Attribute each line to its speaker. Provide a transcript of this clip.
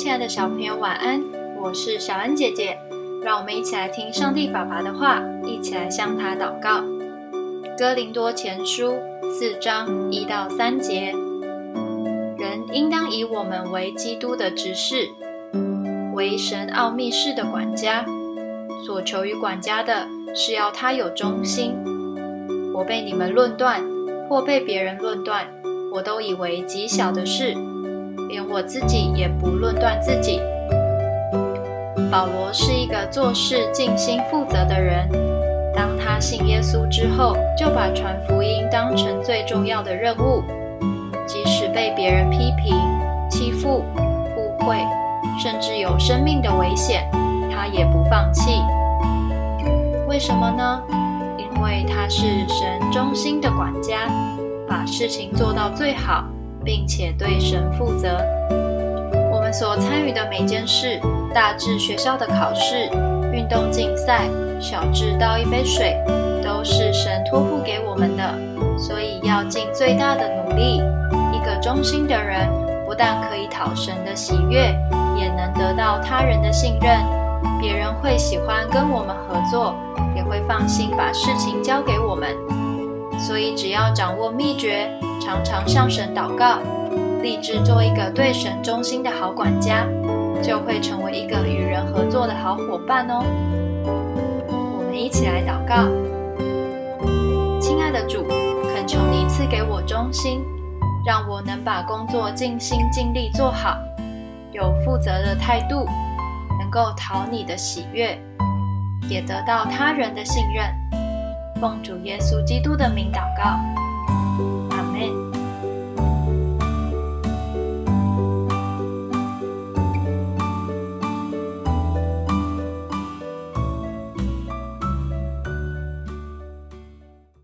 Speaker 1: 亲爱的小朋友，晚安！我是小恩姐姐，让我们一起来听上帝爸爸的话，一起来向他祷告。哥林多前书四章一到三节，人应当以我们为基督的执事，为神奥秘事的管家。所求于管家的是要他有忠心。我被你们论断，或被别人论断，我都以为极小的事。连我自己也不论断自己。保罗是一个做事尽心负责的人。当他信耶稣之后，就把传福音当成最重要的任务，即使被别人批评、欺负、误会，甚至有生命的危险，他也不放弃。为什么呢？因为他是神忠心的管家，把事情做到最好。并且对神负责。我们所参与的每件事，大至学校的考试、运动竞赛，小至倒一杯水，都是神托付给我们的。所以要尽最大的努力。一个忠心的人，不但可以讨神的喜悦，也能得到他人的信任。别人会喜欢跟我们合作，也会放心把事情交给我们。所以只要掌握秘诀。常常向神祷告，立志做一个对神忠心的好管家，就会成为一个与人合作的好伙伴哦。我们一起来祷告：亲爱的主，恳求你赐给我忠心，让我能把工作尽心尽力做好，有负责的态度，能够讨你的喜悦，也得到他人的信任。奉主耶稣基督的名祷告。